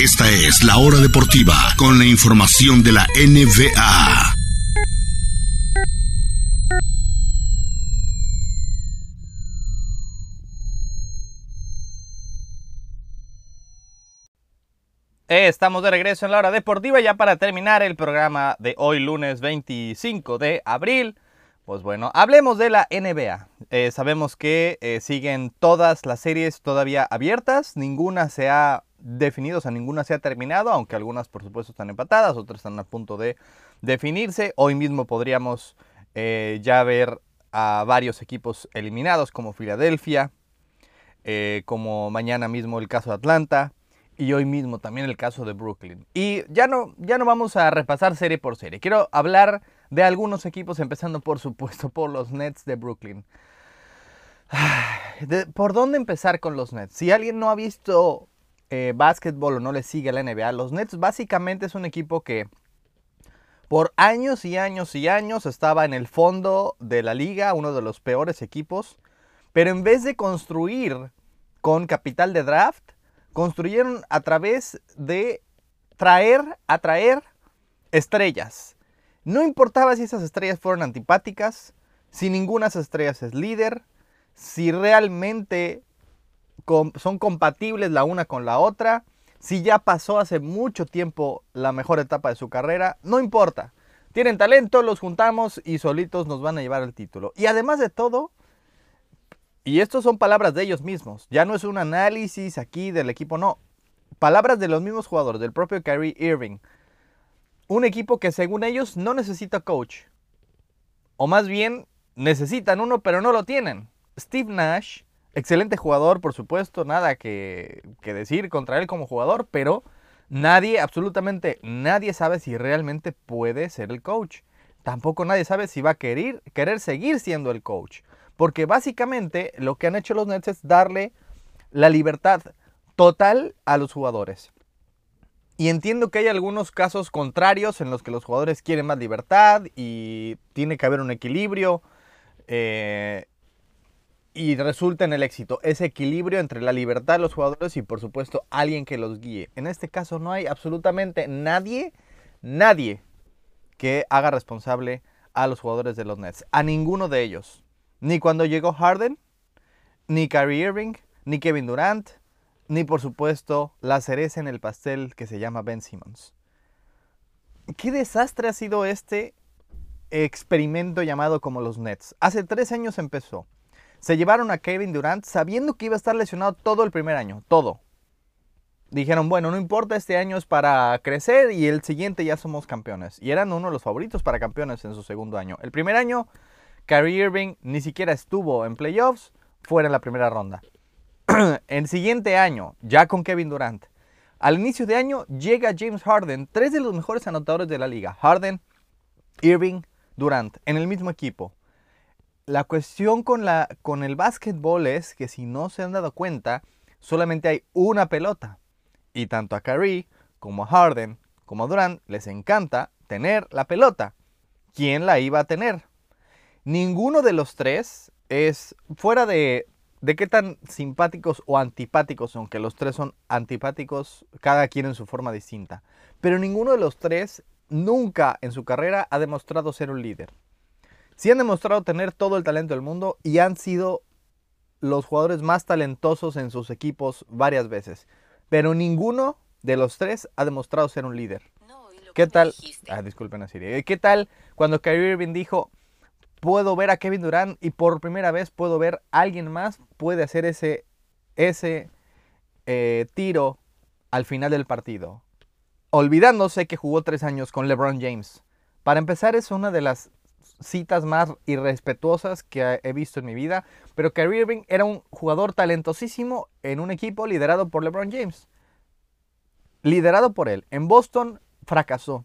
Esta es la hora deportiva con la información de la NBA. Eh, Estamos de regreso en la hora deportiva ya para terminar el programa de hoy lunes 25 de abril. Pues bueno, hablemos de la NBA. Eh, sabemos que eh, siguen todas las series todavía abiertas, ninguna se ha definido, o sea, ninguna se ha terminado, aunque algunas por supuesto están empatadas, otras están a punto de definirse. Hoy mismo podríamos eh, ya ver a varios equipos eliminados como Filadelfia, eh, como mañana mismo el caso de Atlanta y hoy mismo también el caso de Brooklyn. Y ya no, ya no vamos a repasar serie por serie. Quiero hablar de algunos equipos, empezando por supuesto por los Nets de Brooklyn. ¿Por dónde empezar con los Nets? Si alguien no ha visto eh, básquetbol o no le sigue a la NBA, los Nets básicamente es un equipo que por años y años y años estaba en el fondo de la liga, uno de los peores equipos, pero en vez de construir con capital de draft, construyeron a través de traer, atraer estrellas. No importaba si esas estrellas fueron antipáticas, si ninguna de esas estrellas es líder, si realmente son compatibles la una con la otra, si ya pasó hace mucho tiempo la mejor etapa de su carrera, no importa. Tienen talento, los juntamos y solitos nos van a llevar el título. Y además de todo, y estas son palabras de ellos mismos, ya no es un análisis aquí del equipo, no. Palabras de los mismos jugadores, del propio Kyrie Irving. Un equipo que según ellos no necesita coach. O más bien, necesitan uno, pero no lo tienen. Steve Nash, excelente jugador, por supuesto, nada que, decir contra él como jugador, pero nadie, absolutamente nadie sabe si realmente puede ser el coach. Tampoco nadie sabe si va a querer, querer seguir siendo el coach. Porque básicamente lo que han hecho los Nets es darle la libertad total a los jugadores. Y entiendo que hay algunos casos contrarios en los que los jugadores quieren más libertad y tiene que haber un equilibrio. eh, y resulta en el éxito ese equilibrio entre la libertad de los jugadores y por supuesto alguien que los guíe. En este caso no hay absolutamente nadie, nadie que haga responsable a los jugadores de los Nets. A ninguno de ellos. Ni cuando llegó Harden, ni Kyrie Irving, ni Kevin Durant, ni por supuesto la cereza en el pastel que se llama Ben Simmons. ¿Qué desastre ha sido este experimento llamado como los Nets? Hace tres años empezó. Se llevaron a Kevin Durant sabiendo que iba a estar lesionado todo el primer año, todo. Dijeron, bueno, no importa, este año es para crecer y el siguiente ya somos campeones. Y eran uno de los favoritos para campeones en su segundo año. El primer año, Kyrie Irving ni siquiera estuvo en playoffs, fuera en la primera ronda. el siguiente año, ya con Kevin Durant. Al inicio de año llega James Harden, tres de los mejores anotadores de la liga. Harden, Irving, Durant, en el mismo equipo. La cuestión con, la, con el básquetbol es que si no se han dado cuenta, solamente hay una pelota. Y tanto a Kyrie como a Harden como a Durant les encanta tener la pelota. ¿Quién la iba a tener? Ninguno de los tres es fuera de, de qué tan simpáticos o antipáticos son, que los tres son antipáticos, cada quien en su forma distinta. Pero ninguno de los tres nunca en su carrera ha demostrado ser un líder. Sí han demostrado tener todo el talento del mundo y han sido los jugadores más talentosos en sus equipos varias veces. Pero ninguno de los tres ha demostrado ser un líder. ¿Qué tal? Ah, disculpen a Siri. ¿Qué tal cuando Kyrie Irving dijo, puedo ver a Kevin Durant y por primera vez puedo ver a alguien más puede hacer ese, ese eh, tiro al final del partido? Olvidándose que jugó tres años con LeBron James. Para empezar, es una de las citas más irrespetuosas que he visto en mi vida, pero Kyrie Irving era un jugador talentosísimo en un equipo liderado por LeBron James. Liderado por él. En Boston fracasó.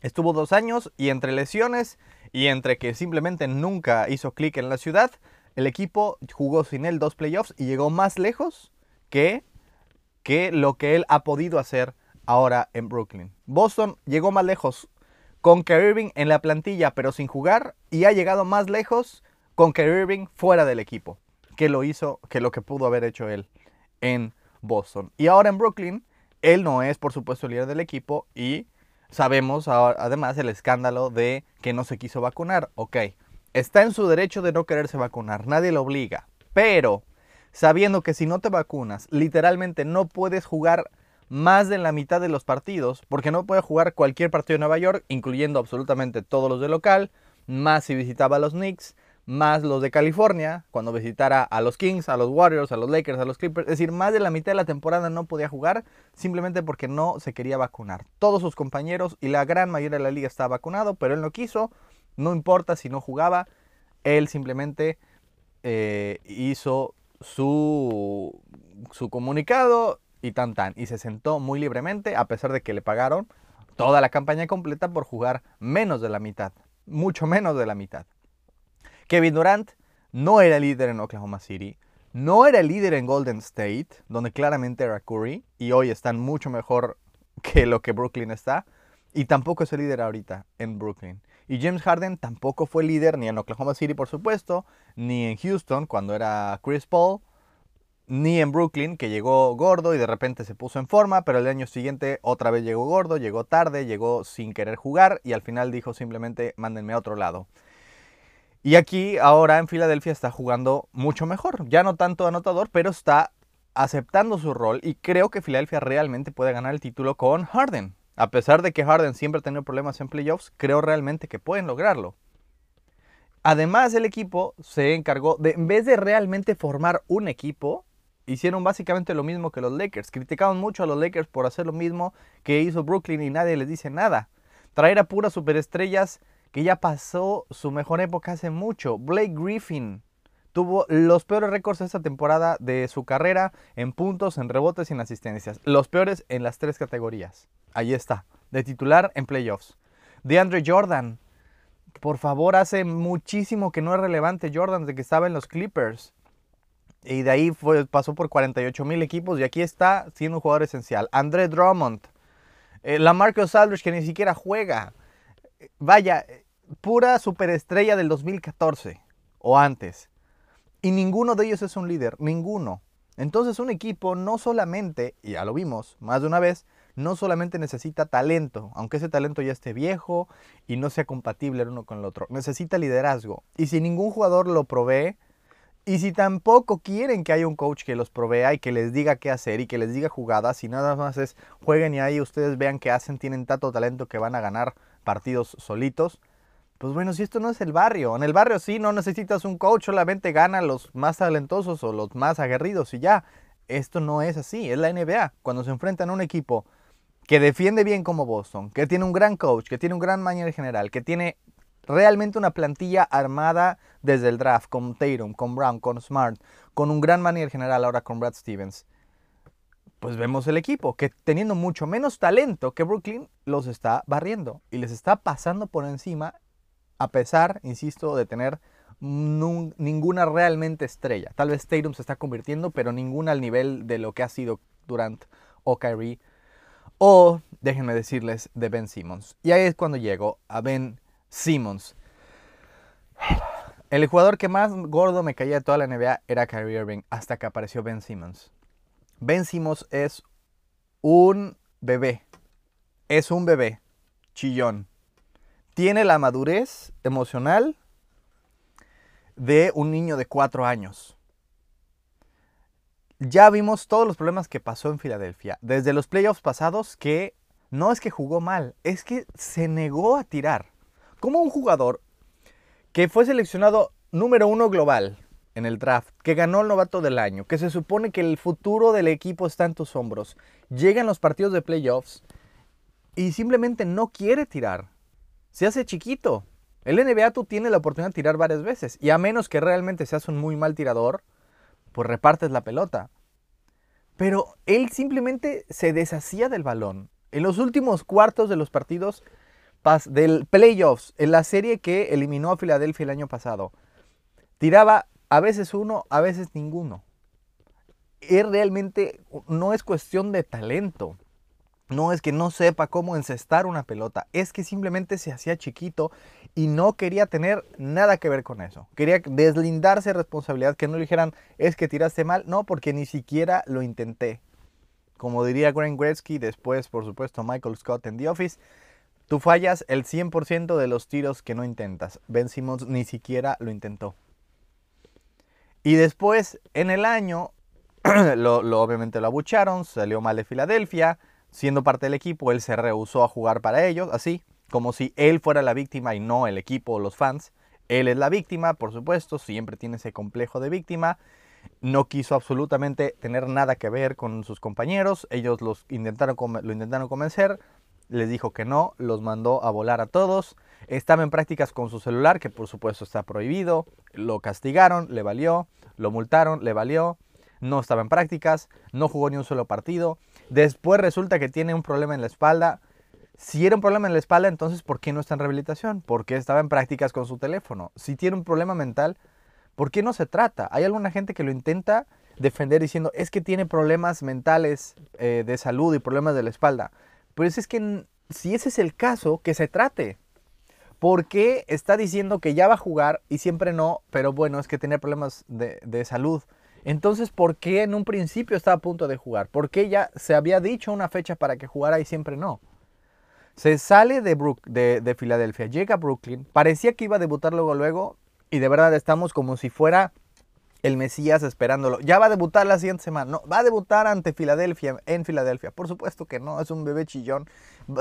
Estuvo dos años y entre lesiones y entre que simplemente nunca hizo clic en la ciudad, el equipo jugó sin él dos playoffs y llegó más lejos que, que lo que él ha podido hacer ahora en Brooklyn. Boston llegó más lejos con Kyrie Irving en la plantilla pero sin jugar y ha llegado más lejos con Kyrie Irving fuera del equipo que lo hizo, que lo que pudo haber hecho él en Boston. Y ahora en Brooklyn Él no es, por supuesto, el líder del equipo y sabemos además el escándalo de que no se quiso vacunar. Ok, está en su derecho de no quererse vacunar, nadie lo obliga, pero sabiendo que si no te vacunas, literalmente no puedes jugar más de la mitad de los partidos, porque no puede jugar cualquier partido de Nueva York, incluyendo absolutamente todos los de local, más si visitaba a los Knicks, más los de California, cuando visitara a los Kings, a los Warriors, a los Lakers, a los Clippers. Es decir, más de la mitad de la temporada no podía jugar simplemente porque no se quería vacunar. Todos sus compañeros y la gran mayoría de la liga estaba vacunado, pero él no quiso. No importa si no jugaba, él simplemente eh, hizo su, su comunicado y tan tan. Y se sentó muy libremente, a pesar de que le pagaron toda la campaña completa por jugar menos de la mitad. Mucho menos de la mitad. Kevin Durant no era líder en Oklahoma City, no era líder en Golden State, donde claramente era Curry, y hoy están mucho mejor que lo que Brooklyn está, y tampoco es el líder ahorita en Brooklyn. Y James Harden tampoco fue líder ni en Oklahoma City, por supuesto, ni en Houston cuando era Chris Paul, ni en Brooklyn, que llegó gordo y de repente se puso en forma, pero el año siguiente otra vez llegó gordo, llegó tarde, llegó sin querer jugar y al final dijo simplemente mándenme a otro lado. Y aquí ahora en Filadelfia está jugando mucho mejor. Ya no tanto anotador, pero está aceptando su rol y creo que Filadelfia realmente puede ganar el título con Harden. A pesar de que Harden siempre ha tenido problemas en playoffs, creo realmente que pueden lograrlo. Además, el equipo se encargó de, en vez de realmente formar un equipo, hicieron básicamente lo mismo que los Lakers. Criticaban mucho a los Lakers por hacer lo mismo que hizo Brooklyn y nadie les dice nada. Traer a puras superestrellas que ya pasó su mejor época hace mucho. Blake Griffin tuvo los peores récords esta temporada de su carrera en puntos, en rebotes y en asistencias. Los peores en las tres categorías. Ahí está, de titular en playoffs. DeAndre Jordan, por favor, hace muchísimo que no es relevante Jordan de que estaba en los Clippers. Y de ahí fue, pasó por 48 mil equipos y aquí está siendo un jugador esencial. André Drummond, eh, la Marcus Aldridge que ni siquiera juega. Vaya, pura superestrella del 2014 o antes. Y ninguno de ellos es un líder, ninguno. Entonces un equipo no solamente, y ya lo vimos más de una vez, no solamente necesita talento, aunque ese talento ya esté viejo y no sea compatible el uno con el otro, necesita liderazgo. Y si ningún jugador lo provee, y si tampoco quieren que haya un coach que los provea y que les diga qué hacer y que les diga jugadas, si nada más es jueguen y ahí ustedes vean qué hacen, tienen tanto talento que van a ganar partidos solitos, pues bueno, si esto no es el barrio, en el barrio sí no necesitas un coach, solamente gana los más talentosos o los más aguerridos y ya. Esto no es así, es la NBA. Cuando se enfrentan a un equipo que defiende bien como Boston, que tiene un gran coach, que tiene un gran manager general, que tiene realmente una plantilla armada desde el draft, con Tatum, con Brown, con Smart, con un gran manager general ahora con Brad Stevens. Pues vemos el equipo que teniendo mucho menos talento que Brooklyn, los está barriendo y les está pasando por encima a pesar, insisto, de tener ninguna realmente estrella. Tal vez Tatum se está convirtiendo, pero ninguna al nivel de lo que ha sido Durant o Kyrie. O, déjenme decirles, de Ben Simmons. Y ahí es cuando llego a Ben Simmons. El jugador que más gordo me caía de toda la NBA era Kyrie Irving, hasta que apareció Ben Simmons. Ben Simmons es un bebé. Es un bebé. Chillón tiene la madurez emocional de un niño de cuatro años. Ya vimos todos los problemas que pasó en Filadelfia. Desde los playoffs pasados que no es que jugó mal, es que se negó a tirar. Como un jugador que fue seleccionado número uno global en el draft, que ganó el novato del año, que se supone que el futuro del equipo está en tus hombros, llega en los partidos de playoffs y simplemente no quiere tirar se hace chiquito. El NBA tú tienes la oportunidad de tirar varias veces. Y a menos que realmente seas un muy mal tirador, pues repartes la pelota. Pero él simplemente se deshacía del balón. En los últimos cuartos de los partidos del playoffs, en la serie que eliminó a Filadelfia el año pasado, tiraba a veces uno, a veces ninguno. Es realmente, no es cuestión de talento. No es que no sepa cómo encestar una pelota, es que simplemente se hacía chiquito y no quería tener nada que ver con eso. Quería deslindarse de responsabilidad, que no le dijeran es que tiraste mal, no, porque ni siquiera lo intenté. como diría Grant Gretzky, después por supuesto Michael Scott en The Office, tú fallas el 100% de los tiros que no intentas. Ben Simmons ni siquiera lo intentó. Y después, en el año, lo, obviamente lo abucharon, salió mal de Filadelfia, siendo parte del equipo, él se rehusó a jugar para ellos, así, como si él fuera la víctima y no el equipo o los fans. Él es la víctima, por supuesto, siempre tiene ese complejo de víctima. No quiso absolutamente tener nada que ver con sus compañeros. Ellos los intentaron, lo intentaron convencer. Les dijo que no, los mandó a volar a todos. Estaba en prácticas con su celular, que por supuesto está prohibido. Lo castigaron, le valió. Lo multaron, le valió. No estaba en prácticas, no jugó ni un solo partido. Después resulta que tiene un problema en la espalda. Si era un problema en la espalda, entonces ¿por qué no está en rehabilitación? ¿Por qué estaba en prácticas con su teléfono? Si tiene un problema mental, ¿por qué no se trata? Hay alguna gente que lo intenta defender diciendo es que tiene problemas mentales eh, de salud y problemas de la espalda. Pues es que si ese es el caso, que se trate. ¿Por qué está diciendo que ya va a jugar y siempre no? Pero bueno, es que tiene problemas de, de salud. Entonces, ¿por qué en un principio estaba a punto de jugar? ¿Por qué ya se había dicho una fecha para que jugara y siempre no? Se sale de, de, Filadelfia, llega a Brooklyn, parecía que iba a debutar luego, luego, y de verdad estamos como si fuera el Mesías esperándolo. Ya va a debutar la siguiente semana. No, va a debutar ante Filadelfia, en Filadelfia. Por supuesto que no, es un bebé chillón.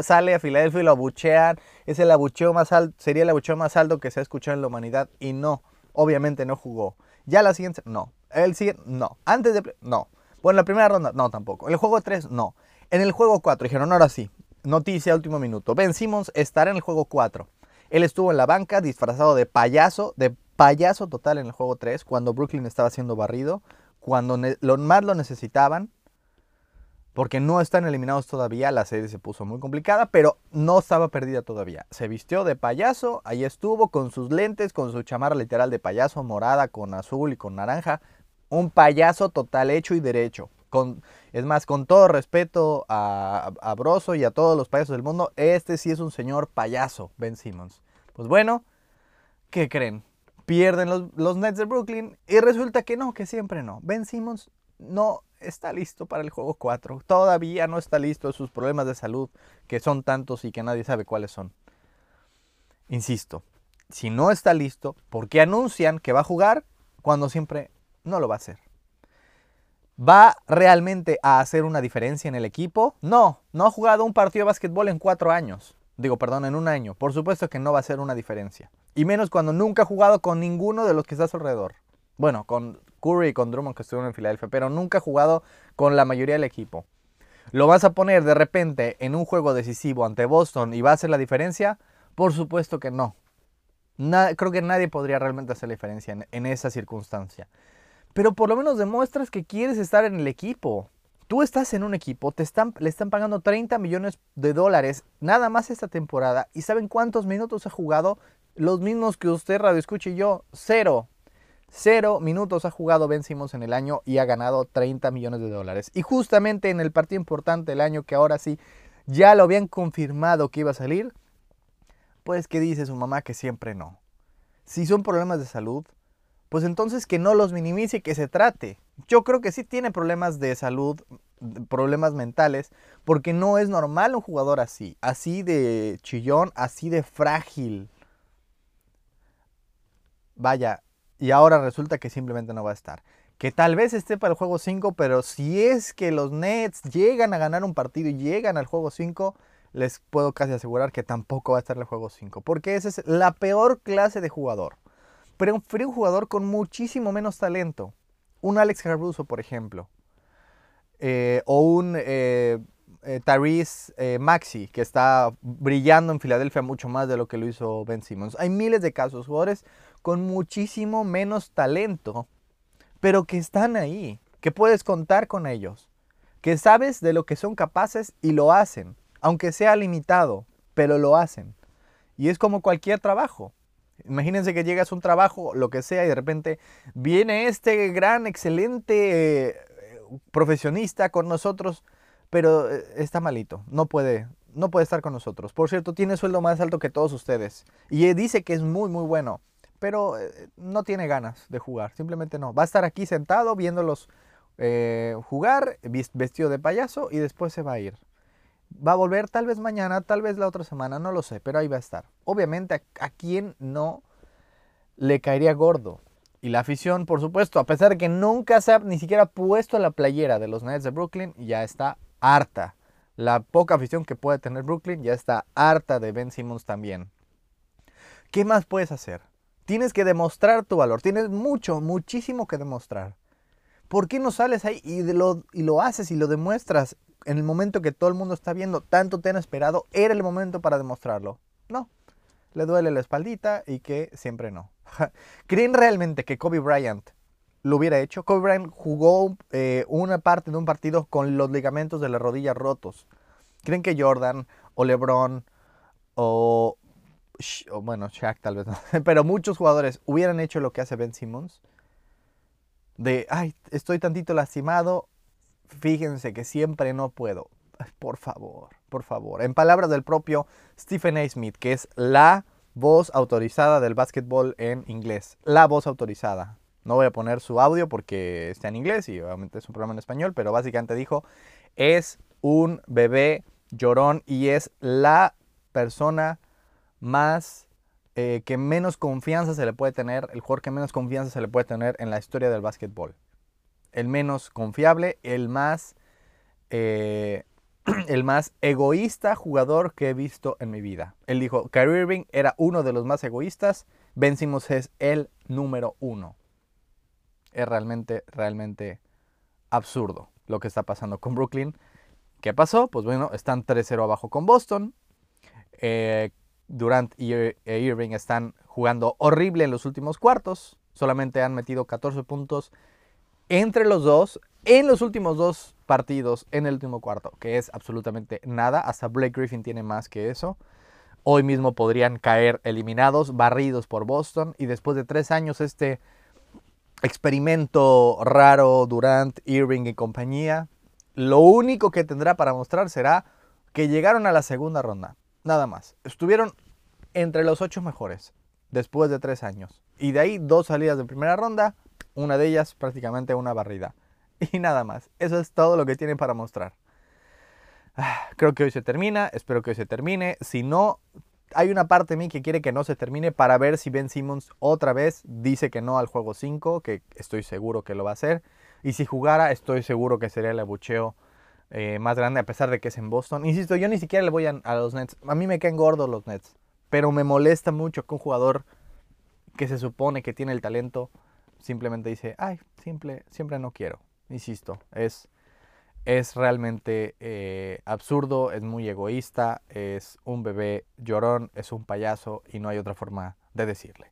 Sale a Filadelfia y lo abuchean. Es el abucheo más alto, sería el abucheo más alto que se ha escuchado en la humanidad. Y no, obviamente no jugó. Ya la siguiente, no. El siguiente, no. Antes de, no. Bueno, la primera ronda, no tampoco. El juego 3, no. En el juego 4 dijeron, ahora sí, Noticia último minuto. Ben Simmons estará en el juego 4. Él estuvo en la banca disfrazado de payaso, de payaso total en el juego 3, cuando Brooklyn estaba siendo barrido, cuando lo más lo necesitaban, porque no están eliminados todavía, la serie se puso muy complicada, pero no estaba perdida todavía. Se vistió de payaso, ahí estuvo con sus lentes, con su chamarra literal de payaso, morada, con azul y con naranja. Un payaso total hecho y derecho es más, con todo respeto a, a Broso y a todos los payasos del mundo, este sí es un señor payaso, Ben Simmons. Pues bueno, ¿qué creen? Pierden los, los Nets de Brooklyn y resulta que no, que siempre no. Ben Simmons no está listo para el juego 4. Todavía no está listo de sus problemas de salud, que son tantos y que nadie sabe cuáles son. Insisto, si no está listo, ¿por qué anuncian que va a jugar cuando siempre no lo va a hacer? ¿Va realmente a hacer una diferencia en el equipo? No, no ha jugado un partido de básquetbol en cuatro años. Digo, perdón, en un año. Por supuesto que no va a hacer una diferencia. Y menos cuando nunca ha jugado con ninguno de los que está a su alrededor. Bueno, con Curry y con Drummond que estuvieron en Filadelfia, pero nunca ha jugado con la mayoría del equipo. ¿Lo vas a poner de repente en un juego decisivo ante Boston y va a hacer la diferencia? Por supuesto que no. creo que nadie podría realmente hacer la diferencia en esa circunstancia pero por lo menos demuestras que quieres estar en el equipo. Tú estás en un equipo, te están, le están pagando 30 millones de dólares nada más esta temporada y ¿saben cuántos minutos ha jugado? Los mismos que usted radio escuche yo, cero. Cero minutos ha jugado Ben en el año y ha ganado 30 millones de dólares. Y justamente en el partido importante del año que ahora sí ya lo habían confirmado que iba a salir, pues que dice su mamá que siempre no. Si son problemas de salud, pues entonces que no los minimice y que se trate. Yo creo que sí tiene problemas de salud, problemas mentales, porque no es normal un jugador así, así de chillón, así de frágil. Vaya, y ahora resulta que simplemente no va a estar. Que tal vez esté para el juego 5, pero si es que los Nets llegan a ganar un partido y llegan al juego 5, les puedo casi asegurar que tampoco va a estar el juego 5, porque esa es la peor clase de jugador. Prefiero un jugador con muchísimo menos talento. Un Alex Caruso, por ejemplo. Eh, o un eh, eh, eh, Maxi, que está brillando en Filadelfia mucho más de lo que lo hizo Ben Simmons. Hay miles de casos, jugadores con muchísimo menos talento, pero que están ahí, que puedes contar con ellos, que sabes de lo que son capaces y lo hacen, aunque sea limitado, pero lo hacen. Y es como cualquier trabajo. Imagínense que llegas a un trabajo, lo que sea, y de repente viene este gran, excelente eh, profesionista con nosotros, pero eh, está malito, no puede, no puede estar con nosotros. Por cierto, tiene sueldo más alto que todos ustedes. Y dice que es muy, muy bueno, pero eh, no tiene ganas de jugar, simplemente no. Va a estar aquí sentado viéndolos jugar vestido de payaso y después se va a ir. Va a volver tal vez mañana, tal vez la otra semana, no lo sé, pero ahí va a estar. Obviamente, ¿a, quién no le caería gordo? Y la afición, por supuesto, a pesar de que nunca se ha ni siquiera puesto la playera de los Nets de Brooklyn, ya está harta. La poca afición que puede tener Brooklyn ya está harta de Ben Simmons también. ¿Qué más puedes hacer? Tienes que demostrar tu valor. Tienes mucho, muchísimo que demostrar. ¿Por qué no sales ahí y lo, y lo haces y lo demuestras en el momento que todo el mundo está viendo? Tanto te han esperado, era el momento para demostrarlo. No, le duele la espaldita y que siempre no. ¿Creen realmente que Kobe Bryant lo hubiera hecho? Kobe Bryant jugó eh, una parte de un partido con los ligamentos de la rodilla rotos. ¿Creen que Jordan o LeBron o, o bueno, Shaq tal vez no, pero muchos jugadores hubieran hecho lo que hace Ben Simmons? de, ay, estoy tantito lastimado, fíjense que siempre no puedo. por favor, por favor. En palabras del propio Stephen A. Smith, que es la voz autorizada del básquetbol en inglés. La voz autorizada. No voy a poner su audio porque está en inglés y obviamente es un programa en español, pero básicamente dijo, es un bebé llorón y es la persona más eh, que menos confianza se le puede tener, el jugador que menos confianza se le puede tener en la historia del básquetbol. El menos confiable, el más, eh, el más egoísta jugador que he visto en mi vida. Él dijo, Kyrie Irving era uno de los más egoístas, Ben Simmons es el número uno. Es realmente, realmente absurdo lo que está pasando con Brooklyn. ¿Qué pasó? Pues bueno, están 3-0 abajo con Boston. Eh, Durant y e Irving están jugando horrible en los últimos cuartos. Solamente han metido 14 puntos entre los dos en los últimos dos partidos en el último cuarto, que es absolutamente nada. Hasta Blake Griffin tiene más que eso. Hoy mismo podrían caer eliminados, barridos por Boston. Y después de tres años, este experimento raro, Durant, Irving y compañía, lo único que tendrá para mostrar será que llegaron a la segunda ronda. Nada más. Estuvieron entre los ocho mejores después de tres años. Y de ahí dos salidas de primera ronda, una de ellas prácticamente una barrida. Y nada más. Eso es todo lo que tienen para mostrar. Ah, creo que hoy se termina, espero que hoy se termine. Si no, hay una parte de mí que quiere que no se termine para ver si Ben Simmons otra vez dice que no al juego 5, que estoy seguro que lo va a hacer. Y si jugara, estoy seguro que sería el abucheo eh, más grande, a pesar de que es en Boston. Insisto, yo ni siquiera le voy a, los Nets. A mí me caen gordos los Nets. Pero me molesta mucho que un jugador que se supone que tiene el talento simplemente dice, ay, simple, siempre no quiero. Insisto, es, es realmente eh, absurdo, es muy egoísta, es un bebé llorón, es un payaso y no hay otra forma de decirle.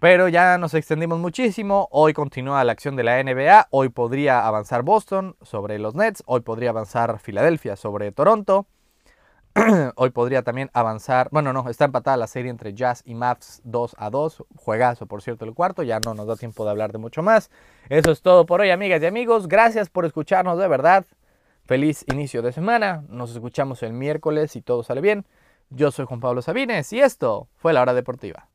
Pero ya nos extendimos muchísimo. Hoy continúa la acción de la NBA. Hoy podría avanzar Boston sobre los Nets. Hoy podría avanzar Filadelfia sobre Toronto. Hoy podría también avanzar. Bueno, no, está empatada la serie entre Jazz y Mavs 2 a 2. Juegazo, por cierto, el cuarto. Ya no nos da tiempo de hablar de mucho más. Eso es todo por hoy, amigas y amigos. Gracias por escucharnos de verdad. Feliz inicio de semana. Nos escuchamos el miércoles si todo sale bien. Yo soy Juan Pablo Sabines y esto fue la hora deportiva.